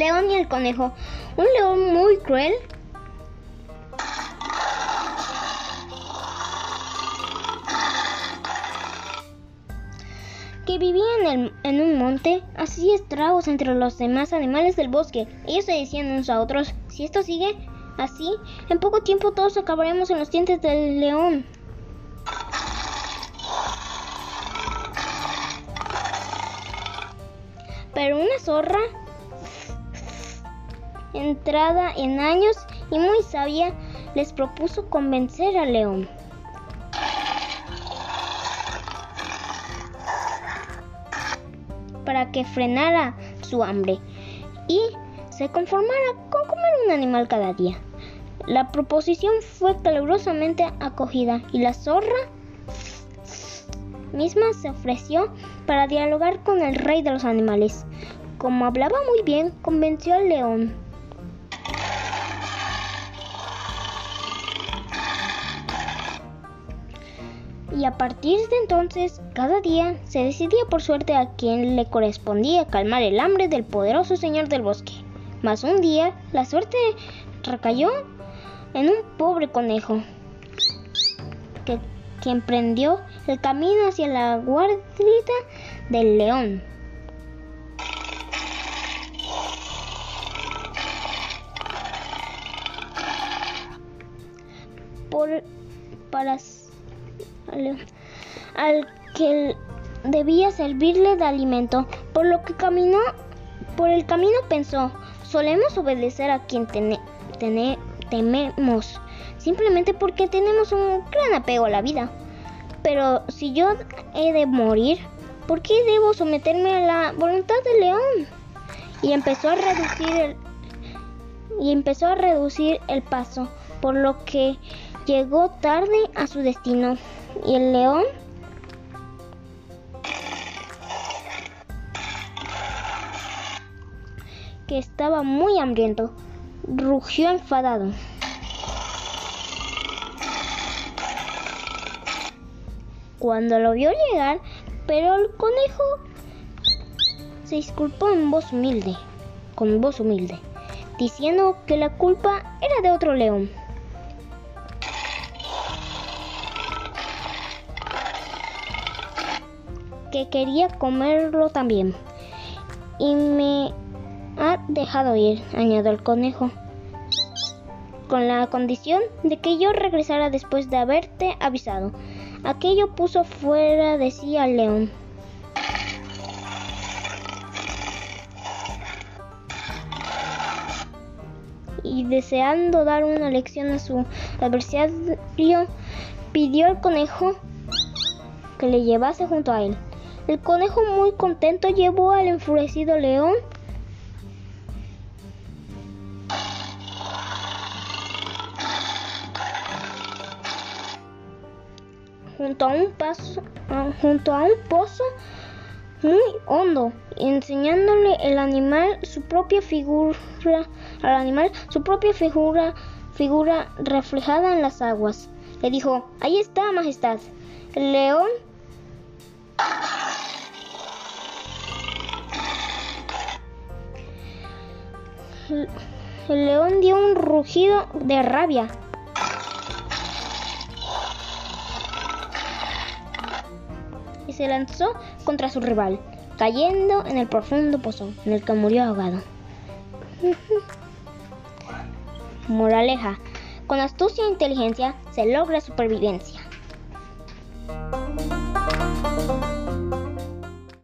león y el conejo. Un león muy cruel que vivía en, en, un monte, hacía estragos entre los demás animales del bosque. Ellos se decían unos a otros, si esto sigue así, en poco tiempo todos acabaremos en los dientes del león. Pero una zorra, entrada en años y muy sabia, les propuso convencer al león. para que frenara su hambre y se conformara con comer un animal cada día. La proposición fue calurosamente acogida y la zorra misma se ofreció para dialogar con el rey de los animales. Como hablaba muy bien, convenció al león y a partir de entonces, cada día se decidía por suerte a quien le correspondía calmar el hambre del poderoso señor del bosque. Mas un día, la suerte recayó en un pobre conejo, que, emprendió el camino hacia la guarida del león. Por, para al, que debía servirle de alimento, por lo que caminó por el camino pensó, solemos obedecer a quien tememos, simplemente porque tenemos un gran apego a la vida. Pero si yo he de morir, ¿por qué debo someterme a la voluntad del león? Y empezó a reducir el, y empezó a reducir el paso, por lo que llegó tarde a su destino. Y el león que estaba muy hambriento, rugió enfadado. Cuando lo vio llegar, pero el conejo se disculpó en voz humilde, con voz humilde, diciendo que la culpa era de otro león. Que quería comerlo también. Y me ha dejado ir, añadió el conejo, con la condición de que yo regresara después de haberte avisado. Aquello puso fuera de sí al león. Y deseando dar una lección a su adversario, pidió al conejo que le llevase junto a él. El conejo muy contento llevó al enfurecido león junto a un paso, ah, junto a un pozo muy hondo, enseñándole el animal su propia figura, al animal su propia figura, figura reflejada en las aguas. Le dijo, ahí está, majestad. El león el león dio un rugido de rabia. Y se lanzó contra su rival, cayendo en el profundo pozo en el que murió ahogado. Moraleja, con astucia e inteligencia se logra supervivencia.